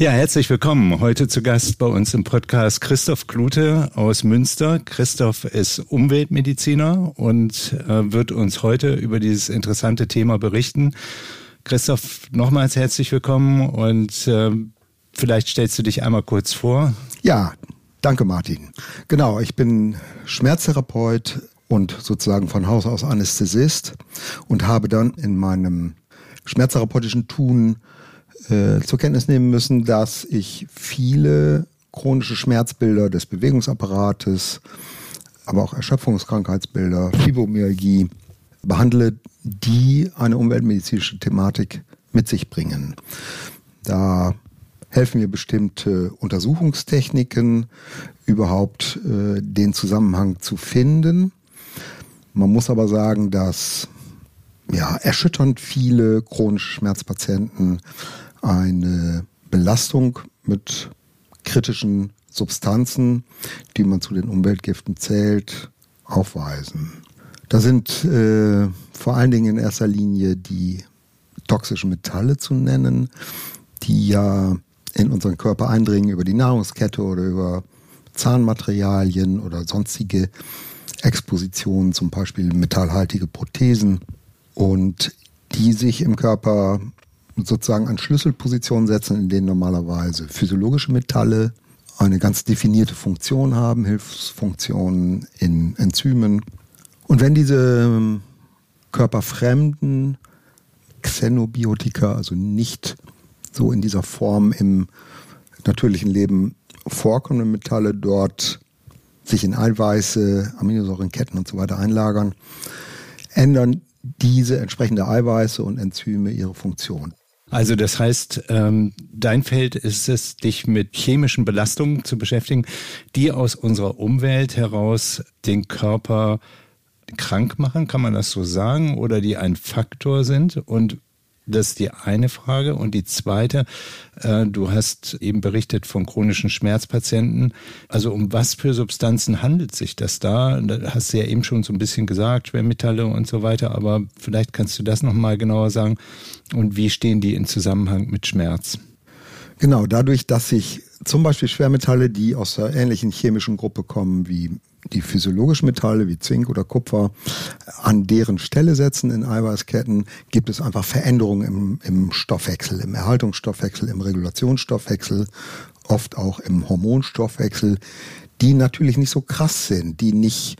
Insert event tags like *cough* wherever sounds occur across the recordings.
Ja, herzlich willkommen. Heute zu Gast bei uns im Podcast Christoph Klute aus Münster. Christoph ist Umweltmediziner und äh, wird uns heute über dieses interessante Thema berichten. Christoph, nochmals herzlich willkommen und äh, vielleicht stellst du dich einmal kurz vor. Ja, danke Martin. Genau, ich bin Schmerztherapeut und sozusagen von Haus aus Anästhesist und habe dann in meinem schmerztherapeutischen Tun äh, zur Kenntnis nehmen müssen, dass ich viele chronische Schmerzbilder des Bewegungsapparates, aber auch Erschöpfungskrankheitsbilder, Fibromyalgie behandle, die eine umweltmedizinische Thematik mit sich bringen. Da helfen mir bestimmte Untersuchungstechniken, überhaupt äh, den Zusammenhang zu finden. Man muss aber sagen, dass ja, erschütternd viele chronische Schmerzpatienten eine Belastung mit kritischen Substanzen, die man zu den Umweltgiften zählt, aufweisen. Da sind äh, vor allen Dingen in erster Linie die toxischen Metalle zu nennen, die ja in unseren Körper eindringen über die Nahrungskette oder über Zahnmaterialien oder sonstige Expositionen, zum Beispiel metallhaltige Prothesen und die sich im Körper sozusagen an Schlüsselpositionen setzen, in denen normalerweise physiologische Metalle eine ganz definierte Funktion haben, Hilfsfunktionen in Enzymen. Und wenn diese ähm, körperfremden Xenobiotika, also nicht so in dieser Form im natürlichen Leben vorkommende Metalle dort sich in Eiweiße, Aminosäurenketten und so weiter einlagern, ändern diese entsprechende Eiweiße und Enzyme ihre Funktion. Also das heißt, ähm, dein Feld ist es, dich mit chemischen Belastungen zu beschäftigen, die aus unserer Umwelt heraus den Körper krank machen, kann man das so sagen, oder die ein Faktor sind? Und das ist die eine Frage. Und die zweite, äh, du hast eben berichtet von chronischen Schmerzpatienten. Also um was für Substanzen handelt sich das da? Da hast du ja eben schon so ein bisschen gesagt, Schwermetalle und so weiter. Aber vielleicht kannst du das nochmal genauer sagen. Und wie stehen die in Zusammenhang mit Schmerz? Genau, dadurch, dass sich zum Beispiel Schwermetalle, die aus einer ähnlichen chemischen Gruppe kommen wie die physiologischen Metalle wie Zink oder Kupfer an deren Stelle setzen in Eiweißketten, gibt es einfach Veränderungen im, im Stoffwechsel, im Erhaltungsstoffwechsel, im Regulationsstoffwechsel, oft auch im Hormonstoffwechsel, die natürlich nicht so krass sind, die nicht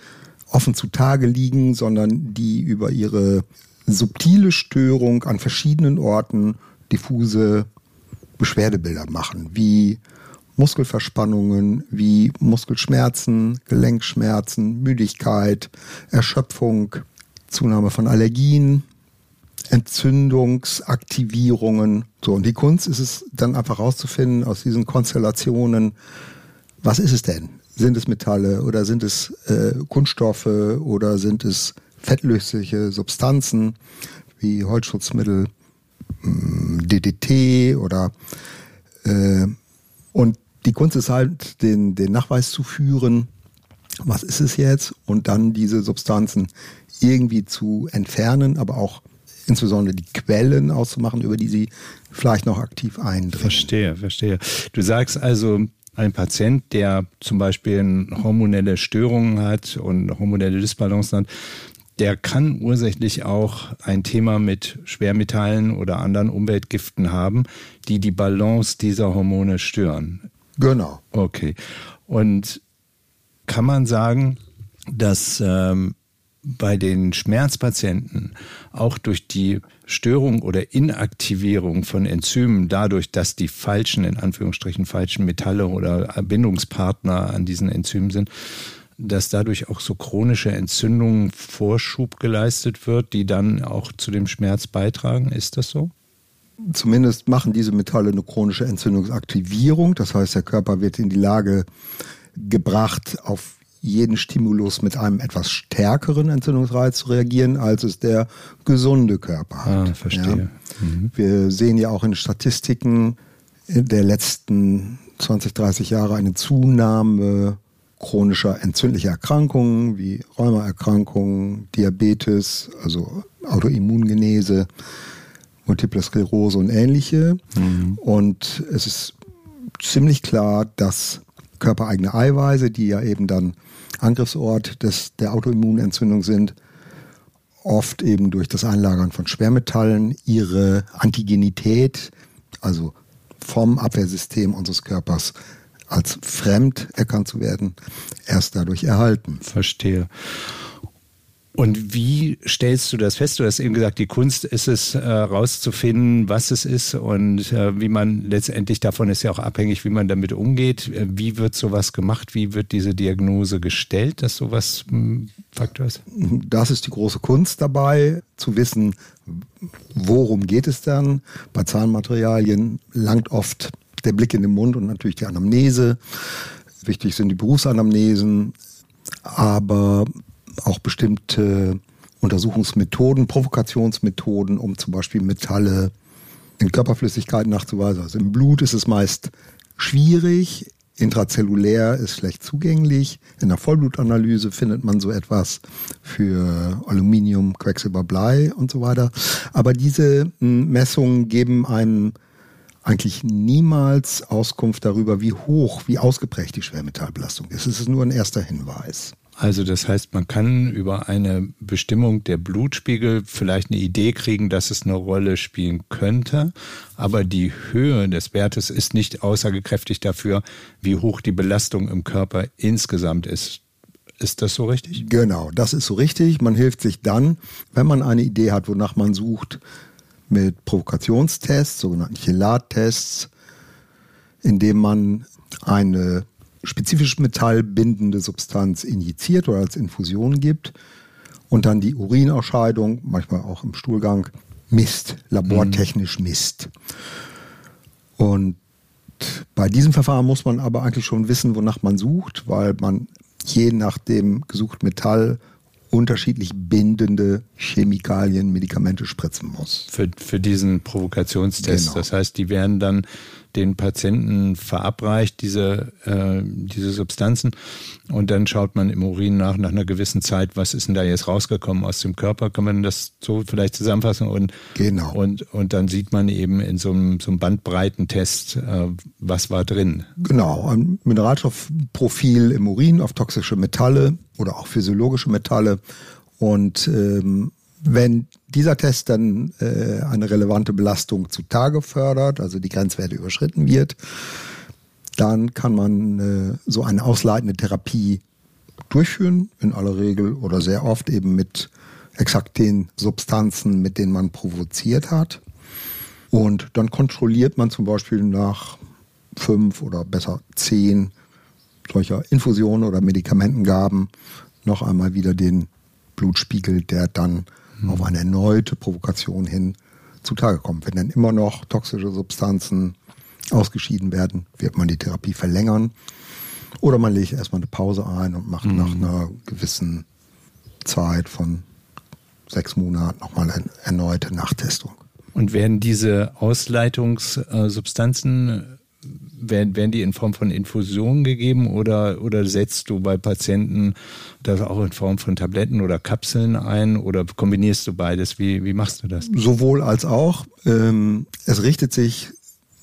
offen zutage liegen, sondern die über ihre subtile Störung an verschiedenen Orten diffuse Beschwerdebilder machen, wie Muskelverspannungen wie Muskelschmerzen, Gelenkschmerzen, Müdigkeit, Erschöpfung, Zunahme von Allergien, Entzündungsaktivierungen. So, und die Kunst ist es dann einfach herauszufinden aus diesen Konstellationen, was ist es denn? Sind es Metalle oder sind es äh, Kunststoffe oder sind es fettlösliche Substanzen wie Holzschutzmittel, mm, DDT oder äh, und die Kunst ist halt, den, den Nachweis zu führen, was ist es jetzt, und dann diese Substanzen irgendwie zu entfernen, aber auch insbesondere die Quellen auszumachen, über die sie vielleicht noch aktiv eindringen. Verstehe, verstehe. Du sagst also, ein Patient, der zum Beispiel hormonelle Störungen hat und hormonelle Disbalancen hat, der kann ursächlich auch ein Thema mit Schwermetallen oder anderen Umweltgiften haben, die die Balance dieser Hormone stören. Genau. Okay. Und kann man sagen, dass ähm, bei den Schmerzpatienten auch durch die Störung oder Inaktivierung von Enzymen, dadurch, dass die falschen, in Anführungsstrichen falschen Metalle oder Bindungspartner an diesen Enzymen sind, dass dadurch auch so chronische Entzündungen Vorschub geleistet wird, die dann auch zu dem Schmerz beitragen. Ist das so? Zumindest machen diese Metalle eine chronische Entzündungsaktivierung. Das heißt, der Körper wird in die Lage gebracht, auf jeden Stimulus mit einem etwas stärkeren Entzündungsreiz zu reagieren, als es der gesunde Körper hat. Ah, verstehe. Ja. Mhm. Wir sehen ja auch in Statistiken der letzten 20, 30 Jahre eine Zunahme chronischer entzündlicher Erkrankungen wie Rheumaerkrankungen, Diabetes, also Autoimmungenese, Multiple Sklerose und ähnliche. Mhm. Und es ist ziemlich klar, dass körpereigene Eiweiße, die ja eben dann Angriffsort des, der Autoimmunentzündung sind, oft eben durch das Einlagern von Schwermetallen ihre Antigenität, also vom Abwehrsystem unseres Körpers als fremd erkannt zu werden, erst dadurch erhalten. Verstehe. Und wie stellst du das fest? Du hast eben gesagt, die Kunst ist es, äh, was es ist und äh, wie man letztendlich davon ist ja auch abhängig, wie man damit umgeht. Äh, wie wird sowas gemacht? Wie wird diese Diagnose gestellt, dass sowas ein hm, Faktor ist? Das ist die große Kunst dabei, zu wissen, worum geht es dann. Bei Zahnmaterialien langt oft der Blick in den Mund und natürlich die Anamnese. Wichtig sind die Berufsanamnesen. Aber auch bestimmte Untersuchungsmethoden, Provokationsmethoden, um zum Beispiel Metalle in Körperflüssigkeiten nachzuweisen. Also im Blut ist es meist schwierig, intrazellulär ist schlecht zugänglich. In der Vollblutanalyse findet man so etwas für Aluminium, Quecksilber, Blei und so weiter. Aber diese hm, Messungen geben einem eigentlich niemals Auskunft darüber, wie hoch, wie ausgeprägt die Schwermetallbelastung ist. Es ist nur ein erster Hinweis. Also das heißt, man kann über eine Bestimmung der Blutspiegel vielleicht eine Idee kriegen, dass es eine Rolle spielen könnte, aber die Höhe des Wertes ist nicht aussagekräftig dafür, wie hoch die Belastung im Körper insgesamt ist. Ist das so richtig? Genau, das ist so richtig. Man hilft sich dann, wenn man eine Idee hat, wonach man sucht, mit Provokationstests, sogenannten Chelat-Tests, indem man eine spezifisch metallbindende Substanz injiziert oder als Infusion gibt und dann die Urinausscheidung, manchmal auch im Stuhlgang, misst, labortechnisch mhm. misst. Und bei diesem Verfahren muss man aber eigentlich schon wissen, wonach man sucht, weil man je nach dem gesuchten Metall unterschiedlich bindende Chemikalien, Medikamente spritzen muss. Für, für diesen Provokationstest. Genau. Das heißt, die werden dann den Patienten verabreicht, diese, äh, diese Substanzen. Und dann schaut man im Urin nach, nach einer gewissen Zeit, was ist denn da jetzt rausgekommen aus dem Körper? Kann man das so vielleicht zusammenfassen? Und, genau. und, und dann sieht man eben in so einem, so einem Bandbreitentest, äh, was war drin. Genau, ein Mineralstoffprofil im Urin auf toxische Metalle oder auch physiologische Metalle. Und ähm, wenn dieser Test dann äh, eine relevante Belastung zutage fördert, also die Grenzwerte überschritten wird, dann kann man äh, so eine ausleitende Therapie durchführen, in aller Regel oder sehr oft eben mit exakt den Substanzen, mit denen man provoziert hat. Und dann kontrolliert man zum Beispiel nach fünf oder besser zehn solcher Infusionen oder Medikamentengaben noch einmal wieder den Blutspiegel, der dann mhm. auf eine erneute Provokation hin zutage kommt. Wenn dann immer noch toxische Substanzen ausgeschieden werden, wird man die Therapie verlängern. Oder man legt erstmal eine Pause ein und macht mhm. nach einer gewissen Zeit von sechs Monaten nochmal eine erneute Nachtestung. Und werden diese Ausleitungssubstanzen werden, werden die in Form von Infusionen gegeben oder, oder setzt du bei Patienten das auch in Form von Tabletten oder Kapseln ein oder kombinierst du beides? Wie, wie machst du das? Sowohl als auch. Ähm, es richtet sich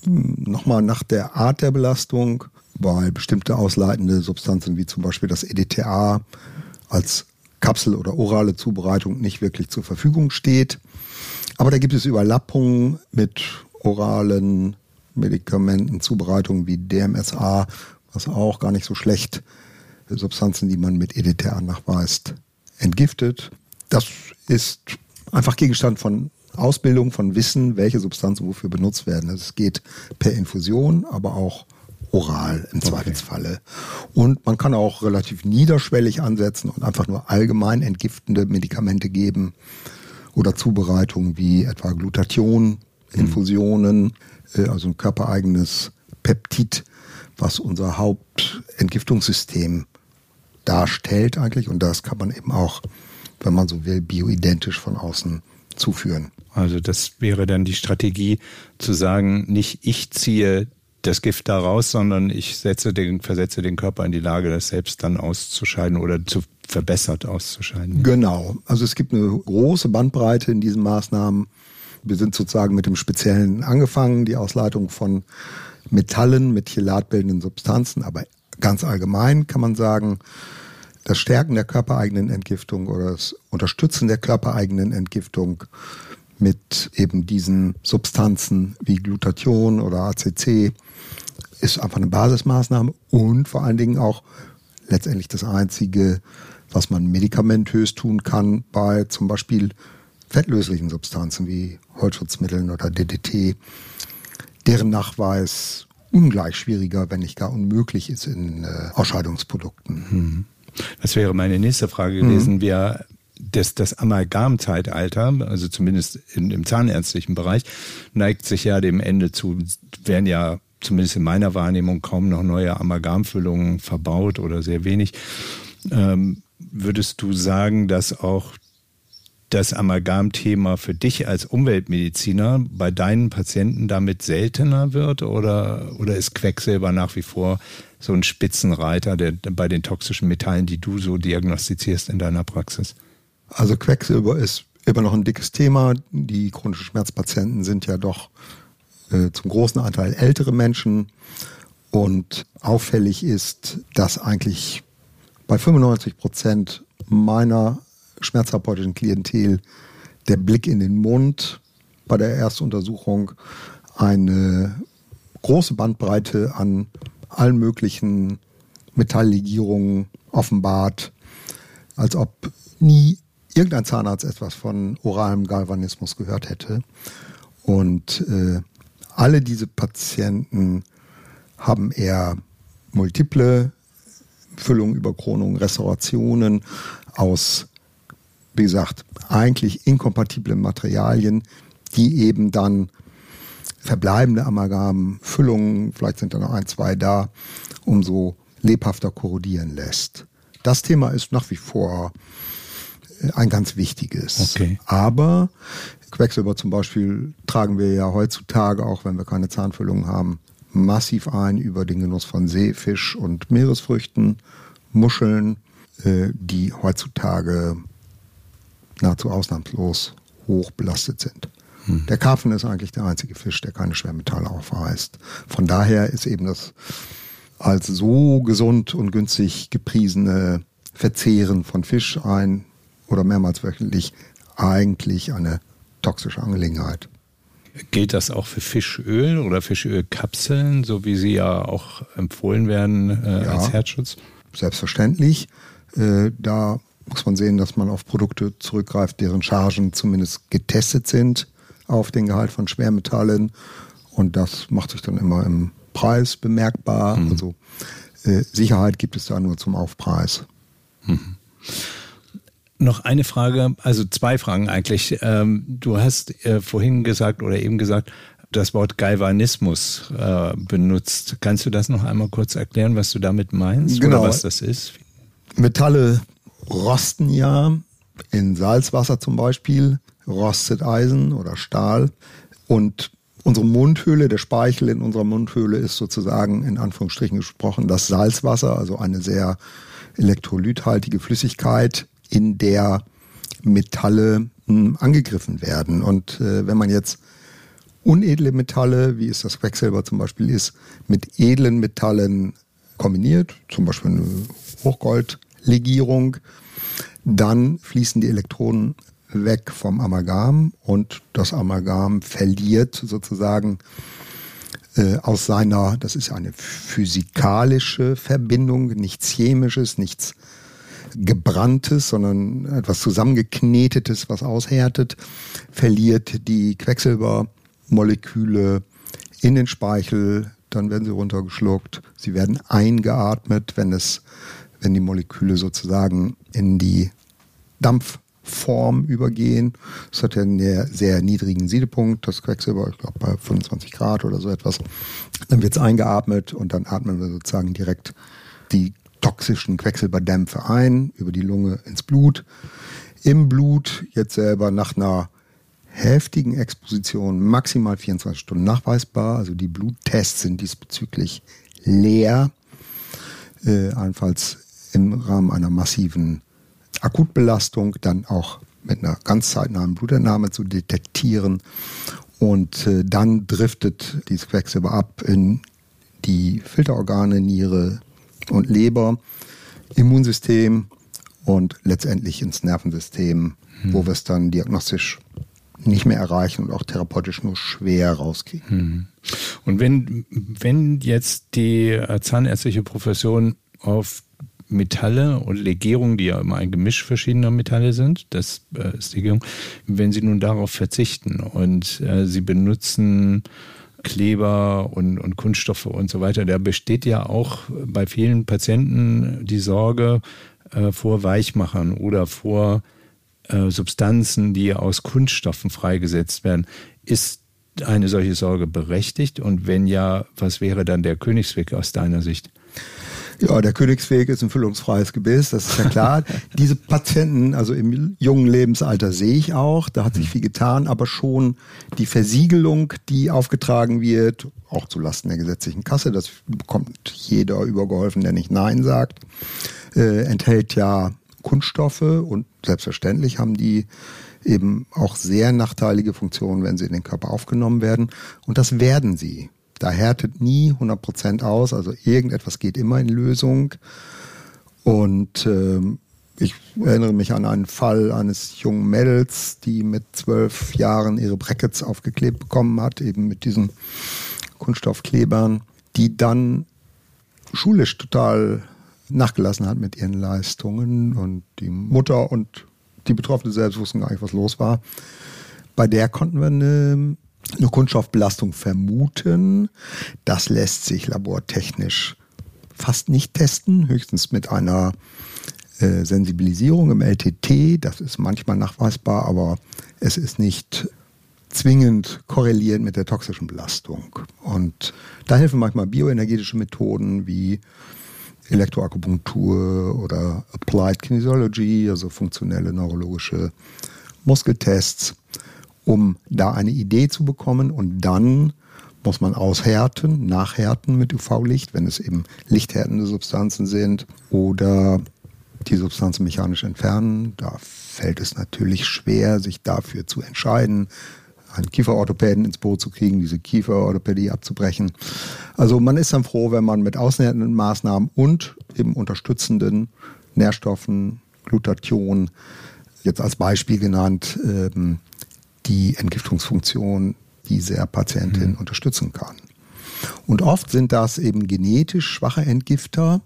nochmal nach der Art der Belastung, weil bestimmte ausleitende Substanzen wie zum Beispiel das EDTA als Kapsel- oder orale Zubereitung nicht wirklich zur Verfügung steht. Aber da gibt es Überlappungen mit oralen Medikamentenzubereitung wie DMSA, was auch gar nicht so schlecht Substanzen, die man mit EDTA nachweist, entgiftet. Das ist einfach Gegenstand von Ausbildung, von Wissen, welche Substanzen wofür benutzt werden. Es geht per Infusion, aber auch oral im Zweifelsfalle. Und man kann auch relativ niederschwellig ansetzen und einfach nur allgemein entgiftende Medikamente geben oder Zubereitungen wie etwa Glutathion, Infusionen. Mhm also ein körpereigenes Peptid, was unser Hauptentgiftungssystem darstellt eigentlich. Und das kann man eben auch, wenn man so will, bioidentisch von außen zuführen. Also das wäre dann die Strategie zu sagen, nicht ich ziehe das Gift da raus, sondern ich setze den, versetze den Körper in die Lage, das selbst dann auszuscheiden oder zu verbessert auszuscheiden. Genau. Also es gibt eine große Bandbreite in diesen Maßnahmen wir sind sozusagen mit dem Speziellen angefangen, die Ausleitung von Metallen, mit chelatbildenden Substanzen, aber ganz allgemein kann man sagen, das Stärken der körpereigenen Entgiftung oder das Unterstützen der körpereigenen Entgiftung mit eben diesen Substanzen wie Glutathion oder ACC ist einfach eine Basismaßnahme und vor allen Dingen auch letztendlich das einzige, was man medikamentös tun kann bei zum Beispiel fettlöslichen Substanzen wie Holzschutzmitteln oder DDT, deren Nachweis ungleich schwieriger, wenn nicht gar unmöglich ist in äh, Ausscheidungsprodukten. Hm. Das wäre meine nächste Frage gewesen. Mhm. Wir das, das Amalgamzeitalter, also zumindest in, im zahnärztlichen Bereich, neigt sich ja dem Ende zu. Werden ja zumindest in meiner Wahrnehmung kaum noch neue Amalgamfüllungen verbaut oder sehr wenig. Ähm, würdest du sagen, dass auch das Amalgam-Thema für dich als Umweltmediziner bei deinen Patienten damit seltener wird oder, oder ist Quecksilber nach wie vor so ein Spitzenreiter der, bei den toxischen Metallen, die du so diagnostizierst in deiner Praxis? Also Quecksilber ist immer noch ein dickes Thema. Die chronischen Schmerzpatienten sind ja doch äh, zum großen Anteil ältere Menschen. Und auffällig ist, dass eigentlich bei 95 Prozent meiner schmerztherapeutischen Klientel der Blick in den Mund bei der Erstuntersuchung eine große Bandbreite an allen möglichen Metalllegierungen offenbart, als ob nie irgendein Zahnarzt etwas von oralem Galvanismus gehört hätte. Und äh, alle diese Patienten haben eher multiple Füllungen, Überkronungen, Restaurationen aus, wie gesagt, eigentlich inkompatiblen Materialien, die eben dann verbleibende Amalgamfüllungen, vielleicht sind da noch ein, zwei da, umso lebhafter korrodieren lässt. Das Thema ist nach wie vor ein ganz wichtiges. Okay. Aber Quecksilber zum Beispiel tragen wir ja heutzutage, auch wenn wir keine Zahnfüllung haben, massiv ein über den Genuss von Seefisch und Meeresfrüchten, Muscheln, äh, die heutzutage nahezu ausnahmslos hoch belastet sind. Hm. Der Karpfen ist eigentlich der einzige Fisch, der keine Schwermetalle aufweist. Von daher ist eben das als so gesund und günstig gepriesene Verzehren von Fisch ein oder mehrmals wöchentlich eigentlich eine toxische Angelegenheit. Gilt das auch für Fischöl oder Fischölkapseln, so wie sie ja auch empfohlen werden äh, ja, als Herzschutz? Selbstverständlich. Äh, da muss man sehen, dass man auf Produkte zurückgreift, deren Chargen zumindest getestet sind auf den Gehalt von Schwermetallen. Und das macht sich dann immer im Preis bemerkbar. Mhm. Also äh, Sicherheit gibt es da nur zum Aufpreis. Mhm. Noch eine Frage, also zwei Fragen eigentlich. Ähm, du hast äh, vorhin gesagt oder eben gesagt, das Wort Galvanismus äh, benutzt. Kannst du das noch einmal kurz erklären, was du damit meinst genau. oder was das ist? Metalle rosten ja in Salzwasser zum Beispiel, rostet Eisen oder Stahl und unsere Mundhöhle, der Speichel in unserer Mundhöhle ist sozusagen in Anführungsstrichen gesprochen das Salzwasser, also eine sehr elektrolythaltige Flüssigkeit, in der Metalle hm, angegriffen werden. Und äh, wenn man jetzt unedle Metalle, wie es das Quecksilber zum Beispiel ist, mit edlen Metallen kombiniert, zum Beispiel eine Hochgoldlegierung, dann fließen die Elektronen weg vom Amalgam und das Amalgam verliert sozusagen äh, aus seiner, das ist eine physikalische Verbindung, nichts chemisches, nichts gebranntes, sondern etwas zusammengeknetetes, was aushärtet, verliert die Quecksilbermoleküle in den Speichel, dann werden sie runtergeschluckt, sie werden eingeatmet, wenn es, wenn die Moleküle sozusagen in die Dampfform übergehen. Das hat ja einen sehr niedrigen Siedepunkt, das Quecksilber, ich glaube bei 25 Grad oder so etwas. Dann wird es eingeatmet und dann atmen wir sozusagen direkt die toxischen Quecksilberdämpfe ein, über die Lunge ins Blut. Im Blut jetzt selber nach einer heftigen Exposition maximal 24 Stunden nachweisbar. Also die Bluttests sind diesbezüglich leer. Äh, allenfalls im Rahmen einer massiven Akutbelastung dann auch mit einer ganz zeitnahen Blutentnahme zu detektieren. Und äh, dann driftet dieses Quecksilber ab in die Filterorgane, Niere und Leber, Immunsystem und letztendlich ins Nervensystem, hm. wo wir es dann diagnostisch nicht mehr erreichen und auch therapeutisch nur schwer rauskriegen. Hm. Und wenn, wenn jetzt die äh, zahnärztliche Profession auf Metalle und Legierungen, die ja immer ein Gemisch verschiedener Metalle sind, das äh, ist Legierung, wenn sie nun darauf verzichten und äh, sie benutzen Kleber und, und Kunststoffe und so weiter, da besteht ja auch bei vielen Patienten die Sorge äh, vor Weichmachern oder vor äh, Substanzen, die aus Kunststoffen freigesetzt werden. Ist eine solche Sorge berechtigt? Und wenn ja, was wäre dann der Königsweg aus deiner Sicht? Ja, der Königsweg ist ein füllungsfreies Gebiss, das ist ja klar. *laughs* Diese Patienten, also im jungen Lebensalter sehe ich auch, da hat sich viel getan, aber schon die Versiegelung, die aufgetragen wird, auch zulasten der gesetzlichen Kasse, das bekommt jeder übergeholfen, der nicht Nein sagt, äh, enthält ja Kunststoffe und selbstverständlich haben die eben auch sehr nachteilige Funktionen, wenn sie in den Körper aufgenommen werden. Und das werden sie. Da härtet nie 100 Prozent aus, also irgendetwas geht immer in Lösung. Und ähm, ich erinnere mich an einen Fall eines jungen Mädels, die mit zwölf Jahren ihre Brackets aufgeklebt bekommen hat, eben mit diesen Kunststoffklebern, die dann schulisch total nachgelassen hat mit ihren Leistungen und die Mutter und die Betroffene selbst wussten gar nicht, was los war. Bei der konnten wir eine, eine Kunststoffbelastung vermuten. Das lässt sich labortechnisch fast nicht testen, höchstens mit einer äh, Sensibilisierung im LTT. Das ist manchmal nachweisbar, aber es ist nicht zwingend korreliert mit der toxischen Belastung. Und da helfen manchmal bioenergetische Methoden wie Elektroakupunktur oder Applied Kinesiology, also funktionelle neurologische Muskeltests, um da eine Idee zu bekommen und dann muss man aushärten, nachhärten mit UV-Licht, wenn es eben lichthärtende Substanzen sind oder die Substanzen mechanisch entfernen. Da fällt es natürlich schwer, sich dafür zu entscheiden, einen Kieferorthopäden ins Boot zu kriegen, diese Kieferorthopädie abzubrechen. Also man ist dann froh, wenn man mit ausnähernden Maßnahmen und eben unterstützenden Nährstoffen, Glutathion, jetzt als Beispiel genannt, ähm, die Entgiftungsfunktion dieser Patientin mhm. unterstützen kann. Und oft sind das eben genetisch schwache Entgifter,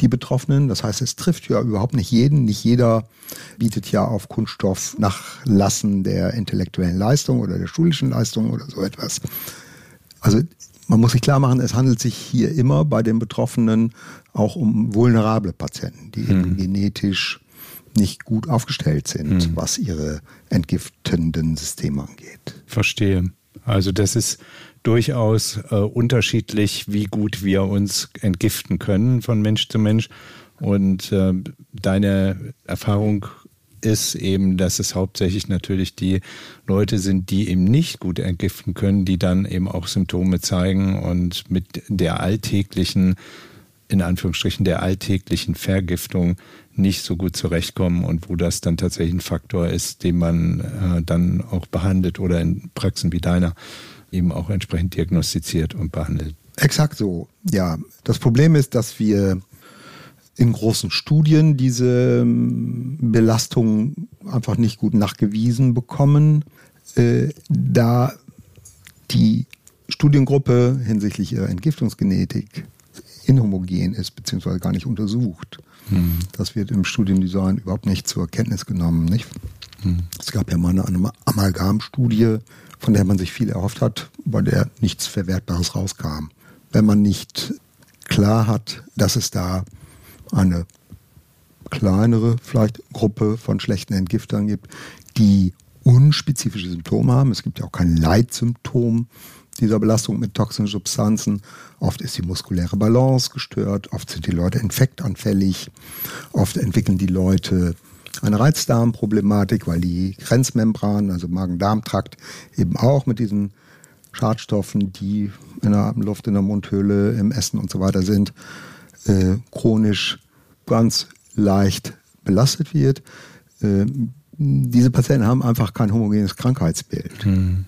die Betroffenen. Das heißt, es trifft ja überhaupt nicht jeden. Nicht jeder bietet ja auf Kunststoff Nachlassen der intellektuellen Leistung oder der schulischen Leistung oder so etwas. Also man muss sich klar machen, es handelt sich hier immer bei den Betroffenen auch um vulnerable Patienten, die eben mhm. genetisch nicht gut aufgestellt sind, mhm. was ihre entgiftenden Systeme angeht. Verstehe. Also das ist durchaus äh, unterschiedlich, wie gut wir uns entgiften können von Mensch zu Mensch. Und äh, deine Erfahrung ist eben, dass es hauptsächlich natürlich die Leute sind, die eben nicht gut entgiften können, die dann eben auch Symptome zeigen und mit der alltäglichen, in Anführungsstrichen, der alltäglichen Vergiftung nicht so gut zurechtkommen und wo das dann tatsächlich ein Faktor ist, den man äh, dann auch behandelt oder in Praxen wie deiner eben auch entsprechend diagnostiziert und behandelt. Exakt so, ja. Das Problem ist, dass wir in großen Studien diese ähm, Belastung einfach nicht gut nachgewiesen bekommen, äh, da die Studiengruppe hinsichtlich ihrer Entgiftungsgenetik inhomogen ist, beziehungsweise gar nicht untersucht. Hm. Das wird im Studiendesign überhaupt nicht zur Kenntnis genommen. Nicht? Hm. Es gab ja mal eine Amalgamstudie, von der man sich viel erhofft hat, bei der nichts Verwertbares rauskam. Wenn man nicht klar hat, dass es da eine kleinere vielleicht Gruppe von schlechten Entgiftern gibt, die unspezifische Symptome haben. Es gibt ja auch kein Leitsymptom dieser Belastung mit toxischen Substanzen. Oft ist die muskuläre Balance gestört, oft sind die Leute infektanfällig, oft entwickeln die Leute eine Reizdarmproblematik, weil die Grenzmembran, also Magen-Darm-Trakt, eben auch mit diesen Schadstoffen, die in der Atemluft, in der Mundhöhle, im Essen und so weiter sind, äh, chronisch ganz leicht belastet wird. Äh, diese Patienten haben einfach kein homogenes Krankheitsbild. Mhm.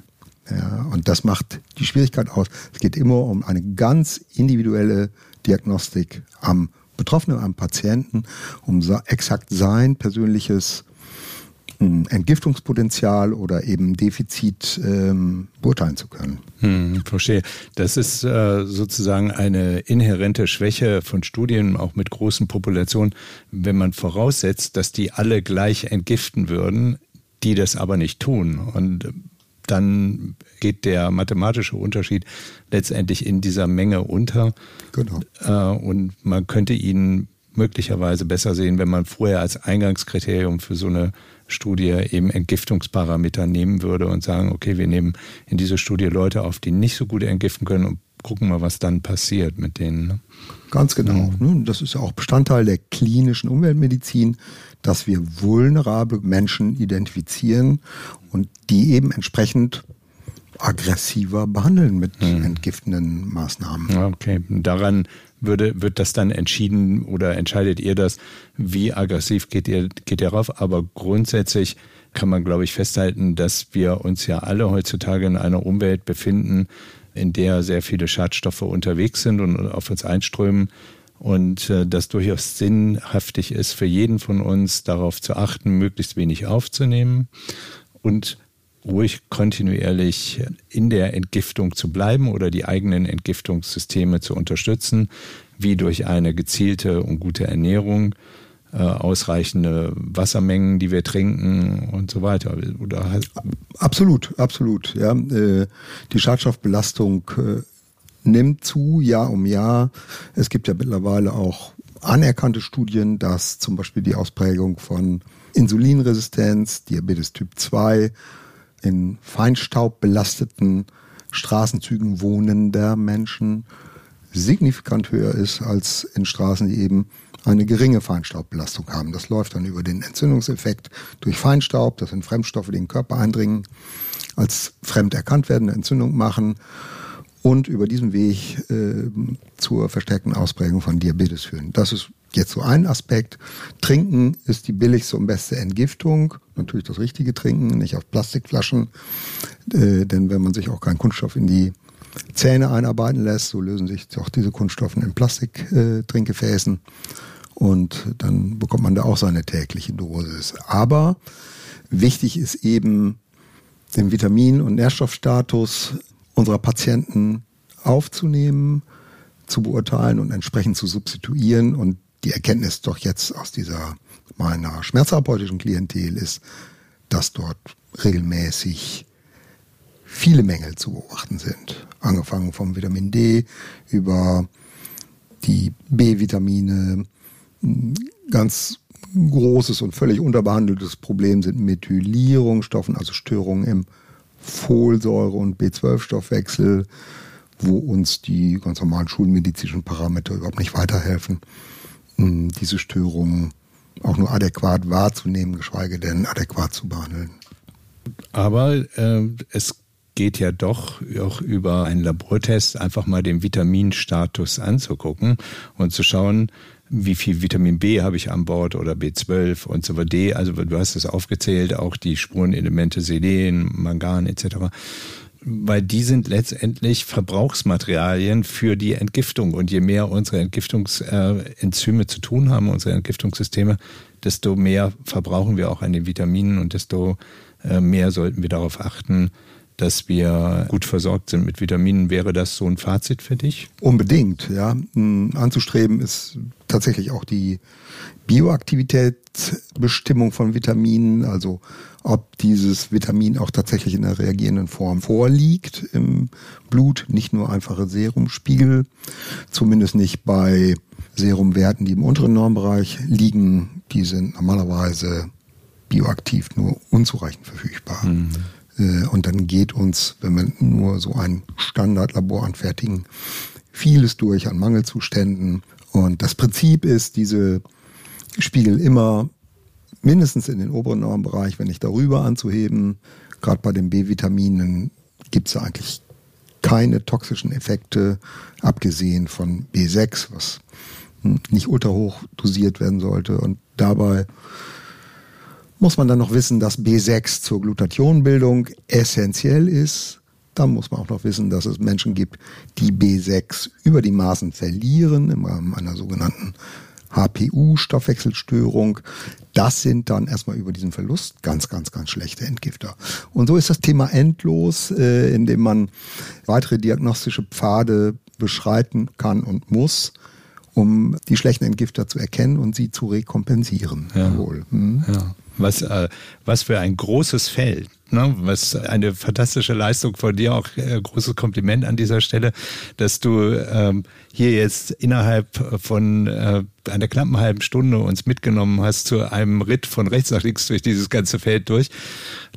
Ja, und das macht die Schwierigkeit aus. Es geht immer um eine ganz individuelle Diagnostik am Betroffenen, am Patienten, um exakt sein persönliches Entgiftungspotenzial oder eben Defizit ähm, beurteilen zu können. Hm, verstehe. Das ist äh, sozusagen eine inhärente Schwäche von Studien, auch mit großen Populationen, wenn man voraussetzt, dass die alle gleich entgiften würden, die das aber nicht tun. Und dann geht der mathematische Unterschied letztendlich in dieser Menge unter. Genau. Äh, und man könnte ihn möglicherweise besser sehen, wenn man vorher als Eingangskriterium für so eine Studie eben Entgiftungsparameter nehmen würde und sagen, okay, wir nehmen in diese Studie Leute auf, die nicht so gut entgiften können und gucken mal, was dann passiert mit denen. Ne? Ganz genau. Mhm. Das ist ja auch Bestandteil der klinischen Umweltmedizin, dass wir vulnerable Menschen identifizieren und die eben entsprechend aggressiver behandeln mit mhm. entgiftenden Maßnahmen. Okay, daran würde, wird das dann entschieden oder entscheidet ihr das, wie aggressiv geht ihr, geht ihr rauf? Aber grundsätzlich kann man, glaube ich, festhalten, dass wir uns ja alle heutzutage in einer Umwelt befinden, in der sehr viele Schadstoffe unterwegs sind und auf uns einströmen. Und äh, das durchaus sinnhaftig ist für jeden von uns, darauf zu achten, möglichst wenig aufzunehmen und ruhig kontinuierlich in der Entgiftung zu bleiben oder die eigenen Entgiftungssysteme zu unterstützen, wie durch eine gezielte und gute Ernährung, äh, ausreichende Wassermengen, die wir trinken und so weiter. Oder halt absolut, absolut. Ja, äh, die Schadstoffbelastung äh, nimmt zu, Jahr um Jahr. Es gibt ja mittlerweile auch anerkannte Studien, dass zum Beispiel die Ausprägung von Insulinresistenz, Diabetes Typ 2 in Feinstaub belasteten Straßenzügen wohnender Menschen signifikant höher ist als in Straßen, die eben eine geringe Feinstaubbelastung haben. Das läuft dann über den Entzündungseffekt durch Feinstaub. Das sind Fremdstoffe, die in den Körper eindringen, als fremd erkannt werden, eine Entzündung machen und über diesen Weg äh, zur verstärkten Ausprägung von Diabetes führen. Das ist jetzt so ein Aspekt. Trinken ist die billigste und beste Entgiftung. Natürlich das richtige Trinken, nicht auf Plastikflaschen. Äh, denn wenn man sich auch keinen Kunststoff in die Zähne einarbeiten lässt, so lösen sich auch diese Kunststoffe in Plastiktrinkgefäßen. Äh, und dann bekommt man da auch seine tägliche Dosis. Aber wichtig ist eben, den Vitamin- und Nährstoffstatus unserer Patienten aufzunehmen, zu beurteilen und entsprechend zu substituieren. Und die Erkenntnis doch jetzt aus dieser meiner schmerztherapeutischen Klientel ist, dass dort regelmäßig viele Mängel zu beobachten sind. Angefangen vom Vitamin D über die B-Vitamine. Ganz großes und völlig unterbehandeltes Problem sind Methylierungsstoffen, also Störungen im Folsäure- und B12-Stoffwechsel, wo uns die ganz normalen schulmedizinischen Parameter überhaupt nicht weiterhelfen, diese Störungen auch nur adäquat wahrzunehmen, geschweige denn adäquat zu behandeln. Aber äh, es geht ja doch auch über einen Labortest einfach mal den Vitaminstatus anzugucken und zu schauen, wie viel Vitamin B habe ich an Bord oder B12 und so weiter. Also du hast es aufgezählt, auch die Spurenelemente Selen, Mangan etc. Weil die sind letztendlich Verbrauchsmaterialien für die Entgiftung. Und je mehr unsere Entgiftungsenzyme zu tun haben, unsere Entgiftungssysteme, desto mehr verbrauchen wir auch an den Vitaminen und desto äh, mehr sollten wir darauf achten, dass wir gut versorgt sind mit Vitaminen. Wäre das so ein Fazit für dich? Unbedingt, ja. Hm, anzustreben ist tatsächlich auch die Bioaktivitätsbestimmung von Vitaminen, also ob dieses Vitamin auch tatsächlich in der reagierenden Form vorliegt im Blut, nicht nur einfache Serumspiegel, zumindest nicht bei Serumwerten, die im unteren Normbereich liegen. Die sind normalerweise bioaktiv nur unzureichend verfügbar. Mhm. Äh, und dann geht uns, wenn wir nur so ein Standardlabor anfertigen, vieles durch an Mangelzuständen. Und das Prinzip ist, diese Spiegel immer mindestens in den oberen Normbereich, wenn nicht darüber anzuheben. Gerade bei den B-Vitaminen gibt es eigentlich keine toxischen Effekte, abgesehen von B6, was nicht ultra hoch dosiert werden sollte. Und dabei muss man dann noch wissen, dass B6 zur Glutathionbildung essentiell ist. Dann muss man auch noch wissen, dass es Menschen gibt, die B6 über die Maßen verlieren im Rahmen einer sogenannten HPU-Stoffwechselstörung. Das sind dann erstmal über diesen Verlust ganz, ganz, ganz schlechte Entgifter. Und so ist das Thema endlos, äh, indem man weitere diagnostische Pfade beschreiten kann und muss, um die schlechten Entgifter zu erkennen und sie zu rekompensieren. Ja. Hm? ja. Was, äh, was für ein großes Feld. Ne, was eine fantastische Leistung von dir, auch äh, großes Kompliment an dieser Stelle, dass du ähm, hier jetzt innerhalb von äh, einer knappen halben Stunde uns mitgenommen hast zu einem Ritt von rechts nach links durch dieses ganze Feld durch.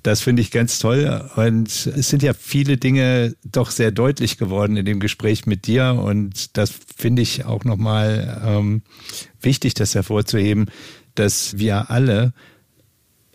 Das finde ich ganz toll. Und es sind ja viele Dinge doch sehr deutlich geworden in dem Gespräch mit dir. Und das finde ich auch nochmal ähm, wichtig, das hervorzuheben, dass wir alle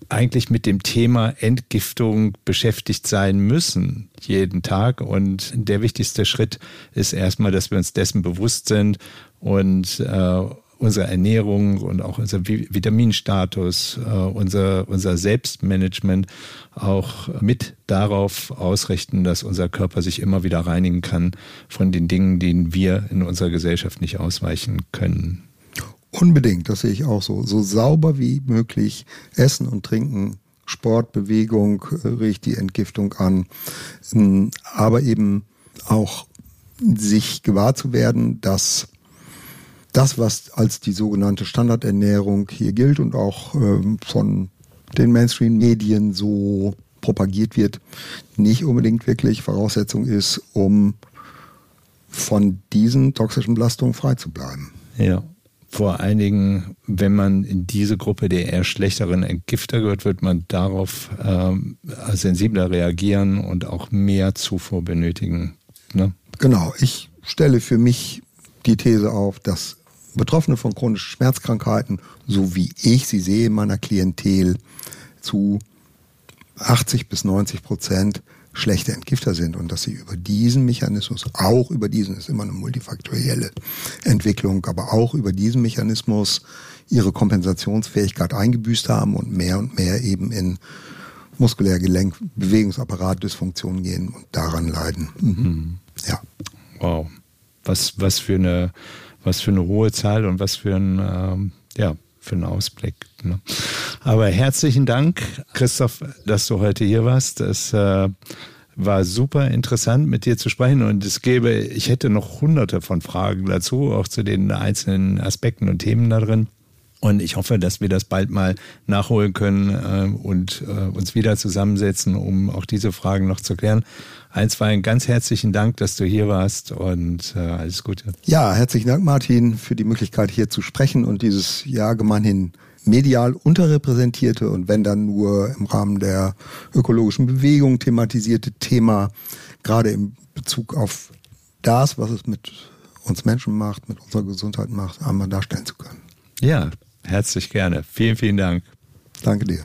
eigentlich mit dem Thema Entgiftung beschäftigt sein müssen, jeden Tag. Und der wichtigste Schritt ist erstmal, dass wir uns dessen bewusst sind und äh, unsere Ernährung und auch unser Vitaminstatus, äh, unser, unser Selbstmanagement auch mit darauf ausrichten, dass unser Körper sich immer wieder reinigen kann von den Dingen, denen wir in unserer Gesellschaft nicht ausweichen können. Unbedingt, das sehe ich auch so. So sauber wie möglich essen und trinken, Sport, Bewegung äh, riecht die Entgiftung an, ähm, aber eben auch sich gewahr zu werden, dass das, was als die sogenannte Standardernährung hier gilt und auch ähm, von den Mainstream-Medien so propagiert wird, nicht unbedingt wirklich Voraussetzung ist, um von diesen toxischen Belastungen frei zu bleiben. Ja, vor allen Dingen, wenn man in diese Gruppe der eher schlechteren Entgifter gehört, wird man darauf ähm, sensibler reagieren und auch mehr Zufuhr benötigen. Ne? Genau, ich stelle für mich die These auf, dass Betroffene von chronischen Schmerzkrankheiten, so wie ich sie sehe in meiner Klientel, zu 80 bis 90 Prozent schlechte Entgifter sind und dass sie über diesen Mechanismus, auch über diesen ist immer eine multifaktorielle Entwicklung, aber auch über diesen Mechanismus ihre Kompensationsfähigkeit eingebüßt haben und mehr und mehr eben in muskulär Gelenk, Bewegungsapparat, Dysfunktion gehen und daran leiden. Mhm. Ja. Wow. Was, was für eine, was für eine hohe Zahl und was für ein, ähm, ja, für einen Ausblick. Ne? Aber herzlichen Dank, Christoph, dass du heute hier warst. Es äh, war super interessant, mit dir zu sprechen und es gäbe, ich hätte noch hunderte von Fragen dazu, auch zu den einzelnen Aspekten und Themen da drin. Und ich hoffe, dass wir das bald mal nachholen können äh, und äh, uns wieder zusammensetzen, um auch diese Fragen noch zu klären. Einstweilen ganz herzlichen Dank, dass du hier warst und äh, alles Gute. Ja, herzlichen Dank, Martin, für die Möglichkeit hier zu sprechen und dieses ja gemeinhin medial unterrepräsentierte und wenn dann nur im Rahmen der ökologischen Bewegung thematisierte Thema, gerade im Bezug auf das, was es mit uns Menschen macht, mit unserer Gesundheit macht, einmal darstellen zu können. Ja, herzlich gerne. Vielen, vielen Dank. Danke dir.